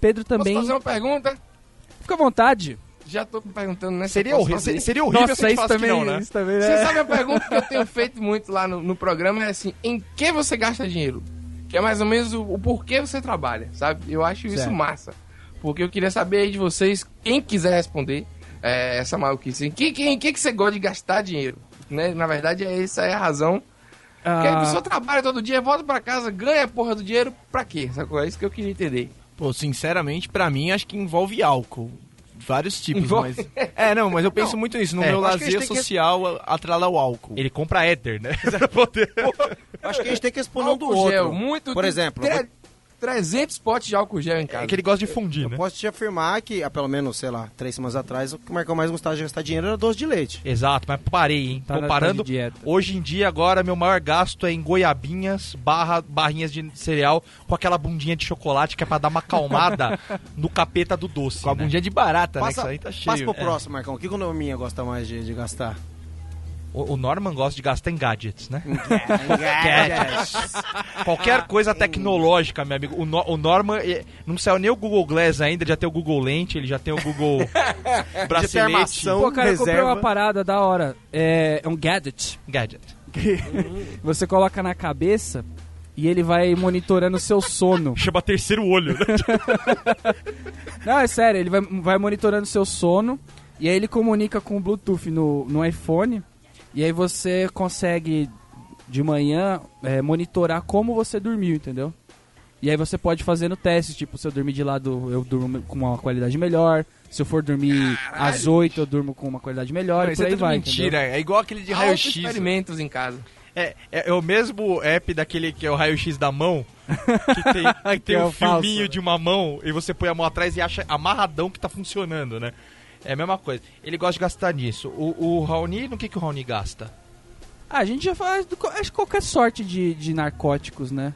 Pedro também. Posso fazer uma pergunta? Fica à vontade. Já tô me perguntando, né? se Seria, horri fazer. seria, horrível se a gente isso também, não, né? isso também, Você né? sabe a pergunta que eu tenho feito muito lá no, no programa? É assim, em que você gasta dinheiro? Que é mais ou menos o, o porquê você trabalha, sabe? Eu acho isso Certo. massa. Porque eu queria saber aí de vocês, quem quiser responder é, essa maluquice. Em que, que, em que, que você gosta de gastar dinheiro? Né? Na verdade, é essa é a razão. Porque a Ah, pessoa trabalha todo dia, volta pra casa, ganha a porra do dinheiro, pra quê? Sacou? É isso que eu queria entender. Pô, sinceramente, pra mim, acho que envolve álcool. Vários tipos, Envolve- mas... <laughs> É, não, mas eu penso muito nisso. No É, meu que lazer que- social, atrela ao álcool. Ele compra éter, né? <laughs> Acho que a gente tem que responder um do outro. gel, muito. Por exemplo, tre- vou- 300 potes de álcool gel em casa. É que ele gosta de fundir, Eu né? posso te afirmar que, há pelo menos, sei lá, três semanas atrás, o que o Marcão mais gostava de gastar dinheiro era doce de leite. Exato, mas parei, hein? Tá dieta. hoje em dia, agora, meu maior gasto é em goiabinhas, barra, barrinhas de cereal, com aquela bundinha de chocolate que é pra dar uma acalmada <laughs> no capeta do doce. Com a né? bundinha de barata, né? Que Passa, isso aí tá cheio. passa pro É. próximo, Marcão. O que que o Norminha gosta mais de, de gastar? O, o Norman gosta de gastar em gadgets, né? Gadgets. Qualquer coisa tecnológica, meu amigo. O, No- o Norman eh, não saiu nem o Google Glass ainda, já tem o Google Lente, ele já tem o Google <laughs> bracelete. armação. Pô, cara, eu comprei reserva. uma parada da hora. É, é um gadget Gadget. <laughs> você coloca na cabeça e ele vai monitorando o seu sono. <laughs> Chama terceiro olho, né? Não, é sério, ele vai, vai monitorando o seu sono e aí ele comunica com o Bluetooth no, no iPhone e aí você consegue de manhã é, monitorar como você dormiu, entendeu? E aí você pode fazer no teste, tipo, se eu dormir de lado, eu durmo com uma qualidade melhor. Se eu for dormir às 8, eu durmo com uma qualidade melhor Não, e isso por é aí tudo vai, mentira. entendeu? É igual aquele de raio-x. experimentos em casa. É, é, é o mesmo app daquele que é o raio-x da mão, que tem, <laughs> que tem é um filminho né? de uma mão e você põe a mão atrás e acha amarradão que tá funcionando, né? É a mesma coisa. Ele gosta de gastar nisso. O, o Raoni, no que, que o Raoni gasta? Ah, a gente já faz do- acho que qualquer sorte de, de narcóticos, né?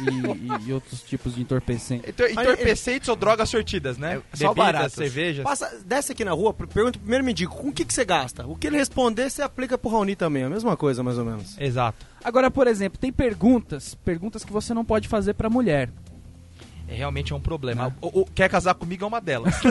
e, <laughs> e- e outros tipos de entorpecente. Entor- Entorpecentes ou drogas sortidas, né? É, só baratas. cerveja. Passa, desce aqui na rua, per- pergunta primeiro mendigo, com o que, que você gasta? O que ele responder, você aplica pro Raoni também, a mesma coisa, mais ou menos. Exato. Agora, por exemplo, tem perguntas, perguntas que você não pode fazer pra mulher. É, realmente é um problema. O- o- quer casar comigo é uma delas. <laughs>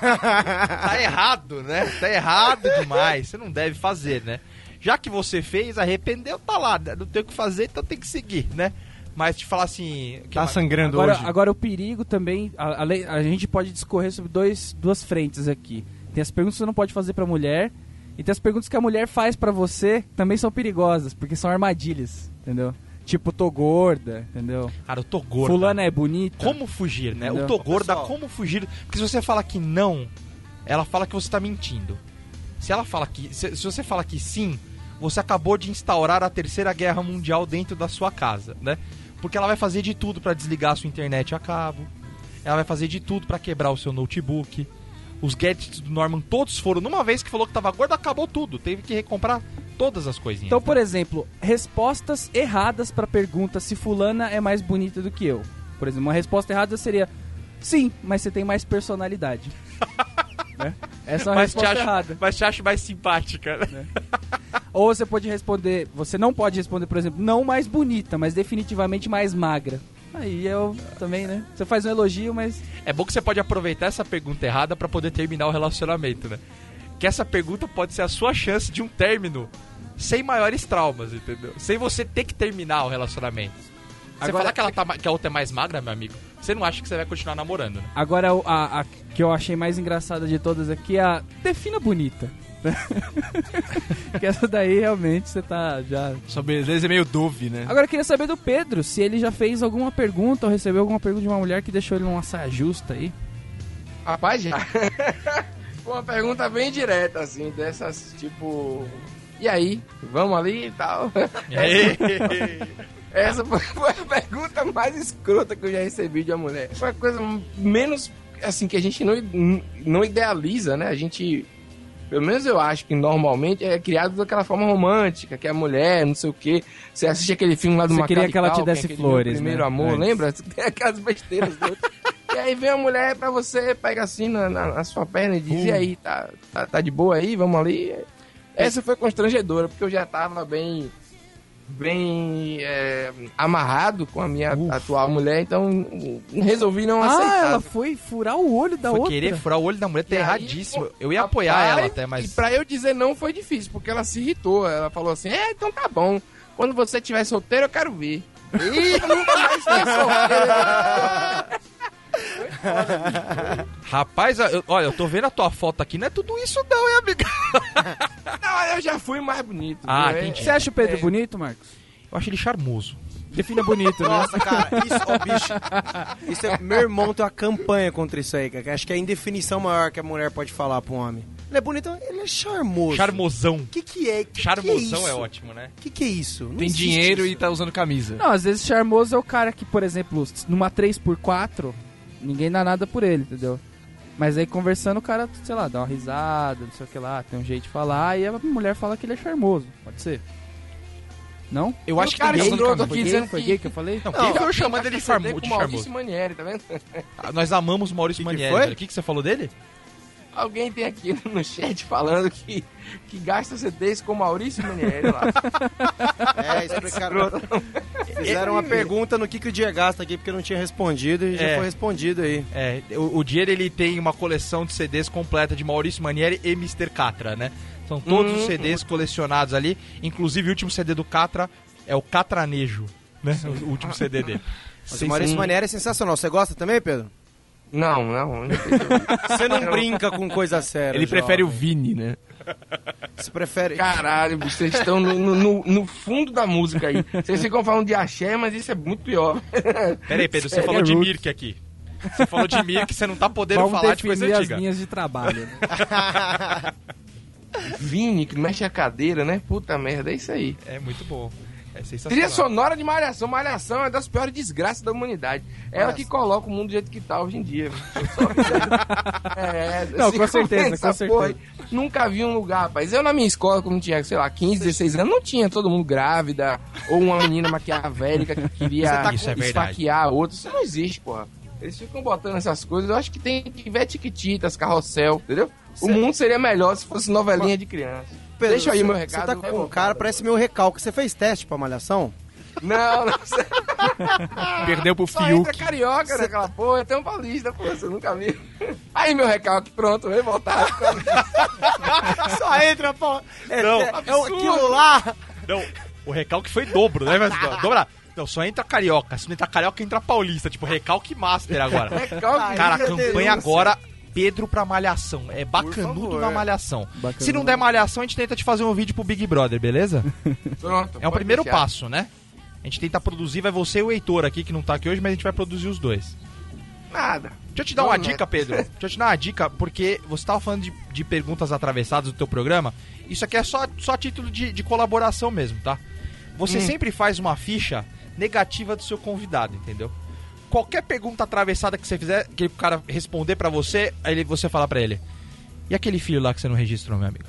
tá errado, né? Tá errado demais. Você não deve fazer, né? Já que você fez, arrependeu, tá lá. Não tem o que fazer, então tem que seguir, né? Mas te falar assim. que Tá mais? sangrando Agora, hoje. agora o perigo também, a, além- a gente pode discorrer sobre dois, duas frentes aqui. Tem as perguntas que você não pode fazer pra mulher e tem as perguntas que a mulher faz pra você, que também são perigosas, porque são armadilhas, entendeu? Tipo, tô gorda, entendeu? Cara, eu tô gorda. Fulana é bonita. Como fugir, né? Entendeu? Eu tô gorda, Pessoal. como fugir? Porque se você fala que não, ela fala que você tá mentindo. Se ela fala que. Se, se você fala que sim, você acabou de instaurar a terceira guerra mundial dentro da sua casa, né? Porque ela vai fazer de tudo pra desligar a sua internet a cabo. Ela vai fazer de tudo pra quebrar o seu notebook. Os gadgets do Norman todos foram. Numa vez que falou que tava gordo, acabou tudo. Teve que recomprar todas as coisinhas. Então, por exemplo, respostas erradas pra pergunta se fulana é mais bonita do que eu. Por exemplo, uma resposta errada seria sim, mas você tem mais personalidade. <laughs> Né? Essa é uma mas, resposta acho, errada. mas te acho mais simpática. né? Ou você pode responder, você não pode responder, por exemplo, não mais bonita, mas definitivamente mais magra. Aí eu também, né? Você faz um elogio, mas É bom que você pode aproveitar essa pergunta errada pra poder terminar o relacionamento, né? Que essa pergunta pode ser a sua chance de um término sem maiores traumas, entendeu? Sem você ter que terminar o relacionamento. Você Agora- falar que, ela tá, que a outra é mais magra, meu amigo, você não acha que você vai continuar namorando, né? agora a, a que eu achei mais engraçada de todas aqui é a defina bonita. <laughs> que essa daí realmente você tá já Sua beleza é meio dove, né? Agora eu queria saber do Pedro, se ele já fez alguma pergunta ou recebeu alguma pergunta de uma mulher que deixou ele numa saia justa aí. Rapaz, já. <laughs> Uma pergunta bem direta, assim, dessas, tipo. E aí? Vamos ali e tal? <laughs> Essa foi, foi a pergunta mais escrota que eu já recebi de uma mulher. Foi a coisa menos, assim, que a gente não, não idealiza, né? A gente, pelo menos eu acho que normalmente é criado daquela forma romântica, que é a mulher, não sei o quê. Você assiste aquele filme lá do Você Macaulay queria que ela te desse Meu flores, Primeiro né? amor, Antes. lembra? <laughs> Tem aquelas besteiras. <laughs> E aí vem a mulher pra você, pega assim na, na- na sua perna e diz, e aí, tá, tá, tá de boa aí, vamos ali? Essa foi constrangedora, porque eu já tava bem bem é, amarrado com a minha atual mulher, então resolvi não Ah, aceitar. ela foi furar o olho da Foi outra. querer furar o olho da mulher, tá E aí, erradíssimo. pô, Eu ia Rapaz, apoiar ela até, E mas... pra eu dizer não foi difícil, porque ela se irritou. Ela falou assim: É, então tá bom. Quando você estiver solteiro, eu quero ver. <laughs> Eu nunca mais solteiro. <laughs> <laughs> Rapaz, eu- olha, eu tô vendo a tua foto aqui, não é tudo isso não, hein, amiga? <laughs> Não, eu já fui mais bonito. Ah, viu? entendi. Você acha o Pedro É. bonito, Marcos? Eu acho ele charmoso. Defina bonito, né? Nossa, cara, isso, ó, bicho. Isso é, meu irmão tem uma campanha contra isso aí, cara. que Acho que é a indefinição maior que a mulher pode falar pra um homem. Ele é bonito, ele é charmoso. Charmosão. O que que é? Que Charmosão que é, isso? ótimo, né? O que que é isso? Não Tem dinheiro isso. e tá usando camisa. Não, às vezes charmoso é o cara que, por exemplo, numa 3x4, ninguém dá nada por ele, entendeu? Mas aí conversando o cara, sei lá, dá uma risada, não sei o que lá, tem um jeito de falar, e a mulher fala que ele é charmoso. Pode ser? Não? Eu acho que cara camisa. Foi aqui dizendo Foi que- gay que eu falei? Não, quem foi chamando ele de com charmo- de Maurício charmoso? Manieri, tá vendo? <laughs> Ah, Nós amamos o Maurício Que que Manieri. O que, que você falou dele? Alguém tem aqui <laughs> no chat falando que, que gasta CDs com Maurício Manieri lá. <laughs> É, explicaram. Fizeram uma pergunta no que, que o dia gasta aqui, porque não tinha respondido e já É. foi respondido aí. É, o, o Dier ele tem uma coleção de CDs completa de Maurício Manieri e Mr. Catra, né? São todos Hum, os CDs colecionados ali. Inclusive o último CD do Catra é o Catranejo, né? O último CD dele. Mas o Maurício sim. Manieri é sensacional. Você gosta também, Pedro? Não, não. <laughs> Você não brinca com coisa séria. Ele prefere o jovem. Vini, né? Você prefere. Caralho, vocês estão no, no- no- fundo da música aí. Vocês ficam falando de axé, mas isso é muito pior. <laughs> Pera aí, Pedro, você É, falou é de. Mirk aqui. Você falou de Mirk, você não tá podendo Vamos falar de coisa definir as antiga. linhas de trabalho. né? <laughs> Vini, que mexe a cadeira, né? Puta merda, é isso aí. É muito bom. É. Trilha sonora de Malhação. Malhação é das piores desgraças da humanidade. Ela Nossa. que coloca o mundo do jeito que tá hoje em dia. <laughs> É, Não, se com certeza, começa com porra certeza. aí, Nunca vi um lugar, rapaz. Eu na minha escola, quando tinha, sei lá, 15, 16 anos, não tinha todo mundo grávida ou uma menina maquiavélica que queria tá- Isso é outro. Isso não existe, porra. Eles ficam botando essas coisas. Eu acho que tem que ver Tiquititas, Carrossel, entendeu? O mundo seria melhor se fosse novelinha de criança. Pedro, Deixa aí cê- meu Você recado. tá vai com um cara, parece meu recalque. Você fez teste pra malhação? Não, não sei. <laughs> Perdeu pro Só entra Fiuk. carioca naquela porra, tem um paulista, pô, você nunca viu. Aí, meu recalque, pronto, vem voltar. <laughs> Só entra, pô. É, Não, é, é lá. Não, o recalque foi dobro, né? Mas, não, dobra. Não, só entra carioca. Se não entra carioca, entra paulista. Tipo, recalque master agora. Recalque. Cara, a campanha agora, Pedro pra malhação. É bacanudo na malhação. Bacanudo. Se não der malhação, a gente tenta te fazer um vídeo pro Big Brother, beleza? <laughs> Pronto, É o primeiro deixar. passo, né? A gente tenta produzir, vai você e o Heitor aqui, que não tá aqui hoje, mas a gente vai produzir os dois. Nada. Deixa eu te dar Não, uma né? dica, Pedro. <laughs> Deixa eu te dar uma dica, porque você tava falando de, de perguntas atravessadas do teu programa. Isso aqui é só, só a título de, de colaboração mesmo, tá? Você Hum. sempre faz uma ficha negativa do seu convidado, entendeu? Qualquer pergunta atravessada que você fizer, que o cara responder pra você, aí você fala pra ele. E aquele filho lá que você não registrou, meu amigo?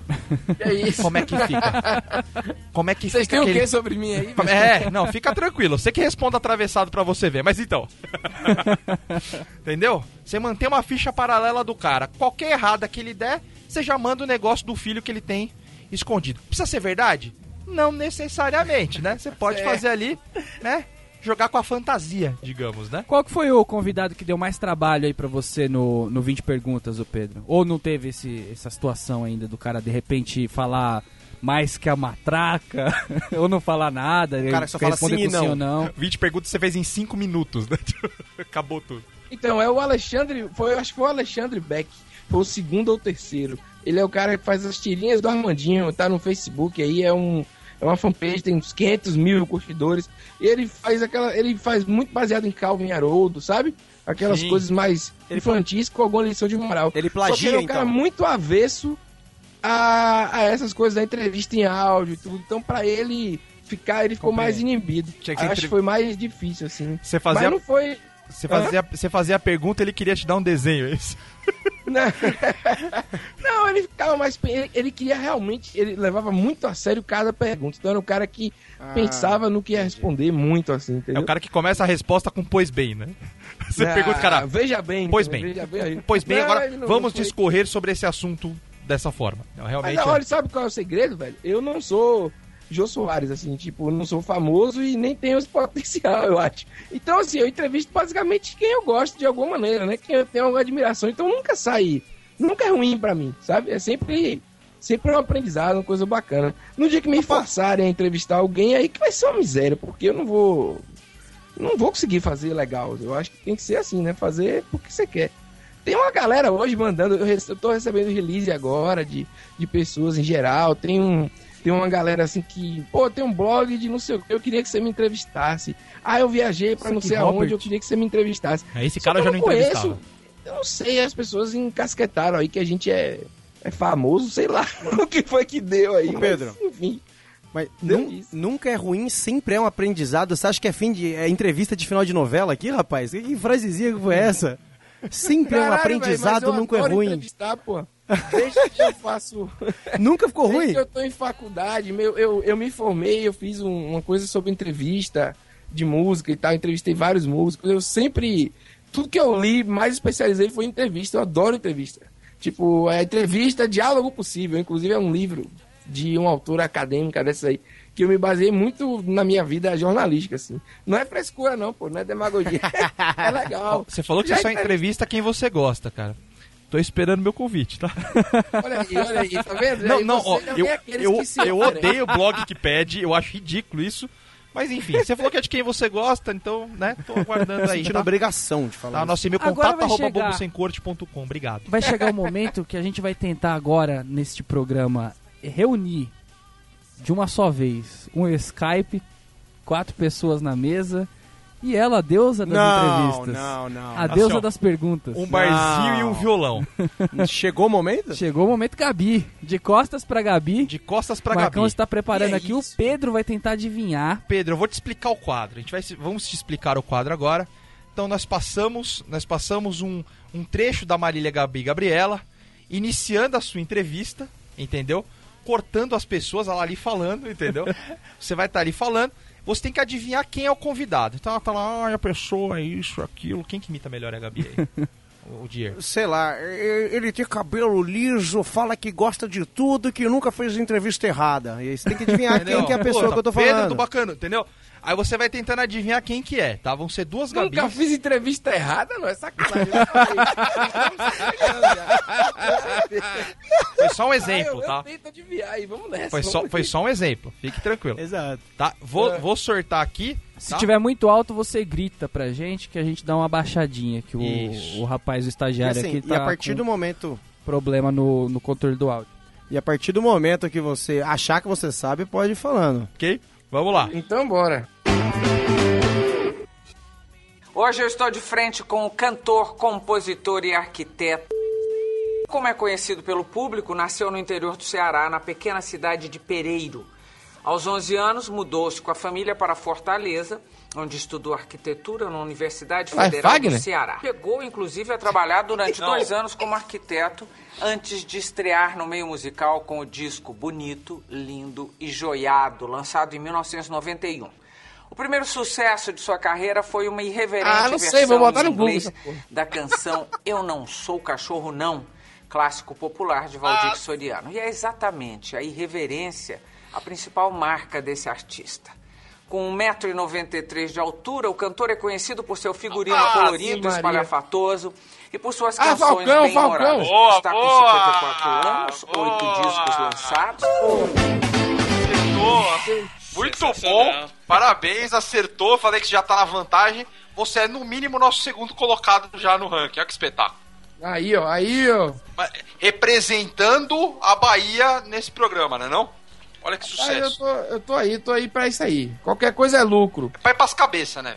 Que <laughs> é isso? Como é que fica? Como é que Vocês fica têm o aquele... que sobre mim aí? É, não, fica tranquilo. Você que responda atravessado pra você ver. Mas então. <laughs> Entendeu? Você mantém uma ficha paralela do cara. Qualquer errada que ele der, você já manda o negócio do filho que ele tem escondido. Precisa ser verdade? Não necessariamente, né? Você pode É. fazer ali, né? Jogar com a fantasia, digamos, né? Qual que foi o convidado que deu mais trabalho aí pra você no, no 20 perguntas, o Pedro? Ou não teve esse, essa situação ainda do cara de repente falar mais que a matraca? <laughs> ou não falar nada? cara só fala responder sim e com sim não. ou não? 20 perguntas você fez em 5 minutos, né? <laughs> Acabou tudo. Então, é o Alexandre, foi, acho que foi o Alexandre Beck, foi o segundo ou terceiro. Ele é o cara que faz as tirinhas do Armandinho, tá no Facebook aí, é um é uma fanpage, tem uns 500 mil curtidores. E ele faz aquela, ele faz muito baseado em Calvin Haroldo, sabe? Aquelas Sim. coisas mais Ele infantis com alguma lição de moral. Ele Só que ele plagia, é um cara então. muito avesso a, a essas coisas da entrevista em áudio e tudo. Então, pra ele ficar, ele ficou mais inibido. Tinha que Acho que entrev- foi mais difícil, assim. Você Mas fazia, não foi. você, fazia, você fazia a pergunta ele queria te dar um desenho, é isso? <laughs> <laughs> Não, não ele ficava mais. Ele, ele queria realmente. Ele levava muito a sério cada pergunta. Então era um cara que pensava no que ia responder muito, assim, É entendeu? o cara que começa a resposta com pois bem, né? <laughs> Você Ah, pergunta, cara, Veja bem. Pois então, bem. Veja bem. Pois bem, Não, agora não- vamos não discorrer sobre esse assunto dessa forma. Não, Mas Realmente. não, é. olha, sabe qual é o segredo, velho? Eu não sou Jô Soares, assim, tipo, não sou famoso e nem tenho esse potencial, eu acho. Então, assim, eu entrevisto basicamente quem eu gosto de alguma maneira, né? Quem eu tenho alguma admiração. Então nunca sai. Nunca é ruim pra mim, sabe? É sempre. Sempre um aprendizado, uma coisa bacana. No dia que me forçarem a entrevistar alguém, aí que vai ser uma miséria, porque eu não vou. Não vou conseguir fazer legal. Eu acho que tem que ser assim, né? Fazer porque você quer. Tem uma galera hoje mandando, eu, rece- eu tô recebendo release agora de, de pessoas em geral. Tem um. Tem uma galera assim que, pô, tem um blog de não sei o que, eu queria que você me entrevistasse. Ah, eu viajei pra Isso não sei aonde, eu queria que você me entrevistasse. Esse Só cara já não conheço. entrevistava. Eu não sei, as pessoas encasquetaram aí que a gente é, é famoso, sei lá <laughs> o que foi que deu aí. Ô, Pedro. mas, enfim. Mas nunca é ruim, sempre é um aprendizado. Você acha que é fim de é entrevista de final de novela aqui, rapaz? Que, que frasezinha que foi essa? Sempre é um Caralho, aprendizado, eu nunca é ruim. entrevistar, pô. Desde que eu faço. <laughs> Nunca ficou Desde ruim? que eu tô em faculdade, meu, eu, eu me formei, eu fiz um- uma coisa sobre entrevista de música e tal, entrevistei vários músicos. Eu sempre. Tudo que eu li, mais especializei foi em entrevista. Eu adoro entrevista. Tipo, é entrevista, diálogo possível. Inclusive, é um livro de uma autora acadêmica dessa aí, que eu me baseei muito na minha vida jornalística, assim. Não é frescura, não, pô, não é demagogia. <laughs> é legal. Você falou que Já você só entrev- entrevista quem você gosta, cara. Tô esperando meu convite, tá? <laughs> Olha aí, olha aí, tá vendo? Não, não, ó, não eu, é eu, eu odeio o blog que pede, eu acho ridículo isso. Mas enfim, você falou que é de quem você gosta, então, né, tô aguardando aí, Sentindo tá? obrigação de falar Tá, isso. nosso e-mail Agora contato arroba chegar. obrigado. Vai chegar o momento que a gente vai tentar agora, neste programa, reunir de uma só vez um Skype, quatro pessoas na mesa E ela, a deusa das Não, entrevistas. não, não. A deusa Assim, ó, das perguntas. Um barzinho Não. e um violão. <laughs> Chegou o momento? Chegou o momento Gabi. De costas pra Gabi. De costas pra Marcão Gabi. está preparando é aqui. isso. O Pedro vai tentar adivinhar. Pedro, eu vou te explicar o quadro. A gente vai, vamos te explicar o quadro agora. Então nós passamos, nós passamos um, um trecho da Marília Gabi Gabriela, iniciando a sua entrevista, entendeu? Cortando as pessoas, ela ali falando, entendeu? <laughs> Você vai estar ali falando. Você tem que adivinhar quem é o convidado. Então ela tá lá, ai, a pessoa é isso, aquilo. Quem que imita melhor a Gabi aí? <laughs> o Dier. Sei lá, ele tem cabelo liso, fala que gosta de tudo, que nunca fez entrevista errada. E aí você tem que adivinhar quem que é a pessoa Pô, que eu tô Pedro falando. do Bacano, entendeu? Aí você vai tentando adivinhar quem que é, tá? Vão ser duas Gabis. Nunca fiz entrevista errada, não é sacanagem. <laughs> Foi só um Ah, exemplo, eu, tá? Eu tento adivinhar aí, vamos nessa. Foi só, vamos foi só um exemplo. Fique tranquilo. Exato. Tá? Vou, vou sortar aqui. Se tá? tiver muito alto, você grita pra gente que a gente dá uma baixadinha. Que o, o rapaz, o E, estagiário assim, aqui, e tá a partir com do momento. problema no, no controle do áudio. E a partir do momento que você achar que você sabe, pode ir falando. Ok? Vamos lá. Então bora. Hoje eu estou de frente com o cantor, compositor e arquiteto. Como é conhecido pelo público, nasceu no interior do Ceará, na pequena cidade de Pereiro. Aos 11 anos, mudou-se com a família para Fortaleza, onde estudou arquitetura na Universidade Ah, é Federal do Fagner? Ceará. Chegou, inclusive, a trabalhar durante dois anos como arquiteto, antes de estrear no meio musical com o disco Bonito, Lindo e Joiado, lançado em 1991. O primeiro sucesso de sua carreira foi uma irreverente Ah, não versão sei, vou botar em no Google inglês da canção <laughs> Eu Não Sou Cachorro Não, clássico popular de Valdir Soriano. E é exatamente a irreverência a principal marca desse artista. Com 1,93m de altura, o cantor é conhecido por seu figurino Ah, colorido, sim, espalhafatoso e por suas Ah, canções Falcão, bem Falcão. humoradas. Está com boa, 54 anos, boa. discos lançados. Acertou. Muito bom. Parabéns, acertou. Falei que já tá na vantagem. Você é no mínimo nosso segundo colocado já no ranking. Olha que espetáculo. Aí, ó, aí, ó. Representando a Bahia nesse programa, né não? Olha que Ah, eu, sucesso. tô, eu tô aí, tô aí pra isso aí. Qualquer coisa é lucro. Vai pras cabeças, né?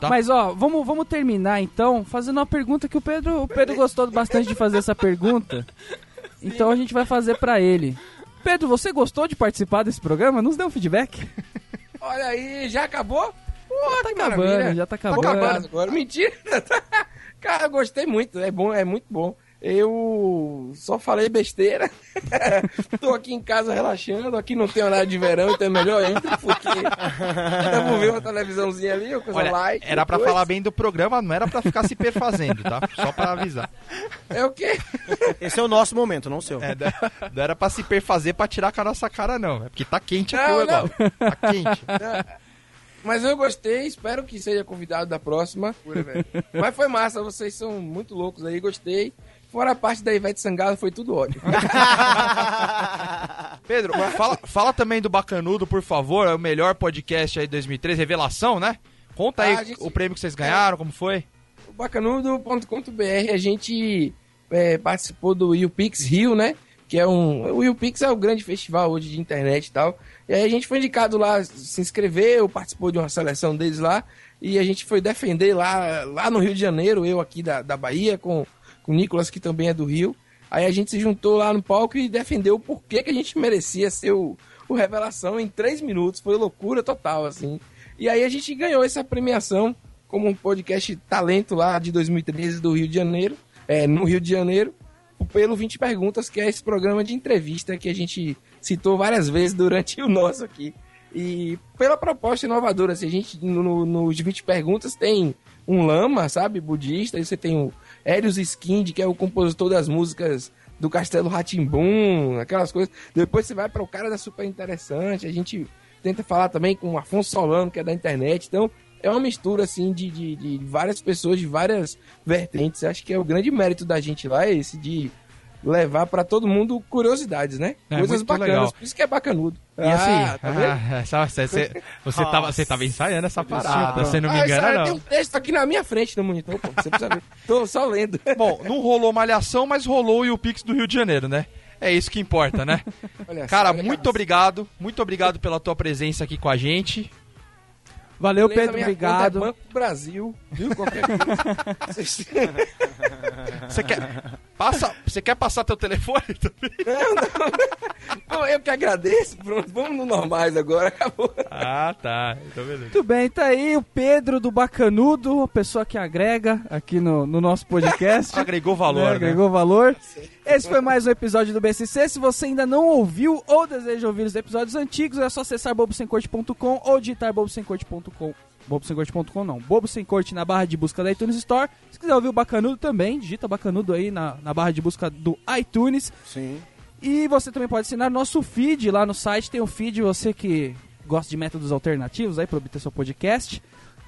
Tá. Mas ó, vamos, vamos terminar então fazendo uma pergunta que o Pedro, o Pedro gostou bastante de fazer essa pergunta. <laughs> Então a gente vai fazer pra ele. Pedro, você gostou de participar desse programa? Nos dê um feedback. <laughs> Olha aí, já acabou? Pô, tá que acabando, maravilha. já tá Tá acabando. acabando agora. Mentira. <laughs> Cara, eu gostei muito. É bom, é muito bom. Eu só falei besteira. <laughs> Tô aqui em casa relaxando. Aqui não tem horário de verão, então é melhor ainda, porque dá pra ver uma televisãozinha ali, uma coisa Olha, light. era pra depois. falar bem do programa, não era pra ficar se perfazendo, tá? Só pra avisar. É o quê? Esse é o nosso momento, não o seu. É, não não era pra se perfazer pra tirar com a nossa cara, não. É porque tá quente aqui Não, o negócio. Tá quente. <laughs> Mas eu gostei, espero que seja convidado da próxima. Mas foi massa, vocês são muito loucos aí, gostei. Fora a parte da Ivete Sangalo, foi tudo ótimo. <laughs> Pedro, fala, fala também do Bacanudo, por favor. É o melhor podcast aí de 2013, revelação, né? Conta aí Ah, a gente- o prêmio que vocês ganharam, como foi? O bacanudo.com.br a gente é, participou do YouPix Rio, né? Que é um. O YouPix é o grande festival hoje de internet e tal. E aí a gente foi indicado lá, se inscreveu, participou de uma seleção deles lá. E a gente foi defender lá, lá no Rio de Janeiro, eu aqui da, da Bahia, com, com o Nicolas, que também é do Rio. Aí a gente se juntou lá no palco e defendeu o porquê que a gente merecia ser o, o Revelação em três minutos. Foi loucura total, assim. E aí a gente ganhou essa premiação como um podcast talento lá de 2013 do Rio de Janeiro, é, no Rio de Janeiro, pelo 20 Perguntas, que é esse programa de entrevista que a gente citou várias vezes durante o nosso aqui. E pela proposta inovadora, assim, a gente, no- nos 20 Perguntas, tem um lama, sabe, budista, aí você tem o Helios Skind, que é o compositor das músicas do Castelo Ratimbum, aquelas coisas. Depois você vai para o cara da Super Interessante, a gente tenta falar também com o Afonso Solano, que é da internet. Então, é uma mistura, assim, de, de, de várias pessoas, de várias vertentes. Acho que é o grande mérito da gente lá, esse de levar para todo mundo curiosidades, né? É, Coisas bacanas. legal. Por isso que é bacanudo. E assim, Ah, tá vendo? ah, essa- você, você, você, tava, você tava ensaiando essa parada, você não me Ah, engana, Tem não. um texto aqui na minha frente no monitor, pô. Você precisa ver. Tô só lendo. <laughs> Bom, não rolou malhação, mas rolou o YouPix do Rio de Janeiro, né? É isso que importa, né? <laughs> Olha Cara, olha muito obrigado. Muito obrigado pela tua presença aqui com a gente. Valeu, Beleza, Pedro, minha obrigado. É Banco Brasil, viu? Qualquer coisa. <laughs> Você quer, passa, você quer passar teu telefone também? <laughs> Não, eu que agradeço. Pronto, vamos no normais agora, acabou. Ah, tá. Então beleza. Muito bem, tá aí o Pedro do Bacanudo, a pessoa que agrega aqui no, no nosso podcast. <laughs> Agregou valor, né? né? Agregou valor. Esse foi mais um episódio do BSC. Se você ainda não ouviu ou deseja ouvir os episódios antigos, é só acessar bobosemcorte.com ou digitar bobosemcorte.com. Bobosemcorte.com não, Bobo Sem Corte na barra de busca da iTunes Store. Se quiser ouvir o Bacanudo também, digita Bacanudo aí na, na barra de busca do iTunes. Sim. E você também pode assinar nosso feed lá no site. Tem o feed, você que gosta de métodos alternativos aí para obter seu podcast.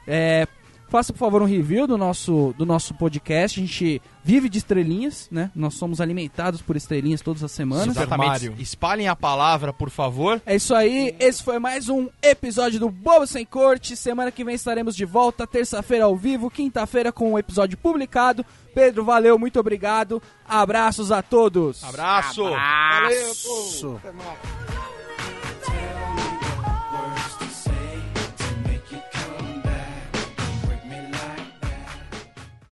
É, faça, por favor, um review do nosso, do nosso podcast. A gente vive de estrelinhas, né? Nós somos alimentados por estrelinhas todas as semanas. Super Exatamente. Mario. Espalhem a palavra, por favor. É isso aí, esse foi mais um episódio do Bobo Sem Corte. Semana que vem estaremos de volta, terça-feira ao vivo, quinta-feira com o episódio publicado. Pedro, valeu, muito obrigado. Abraços a todos. Abraço. Valeu,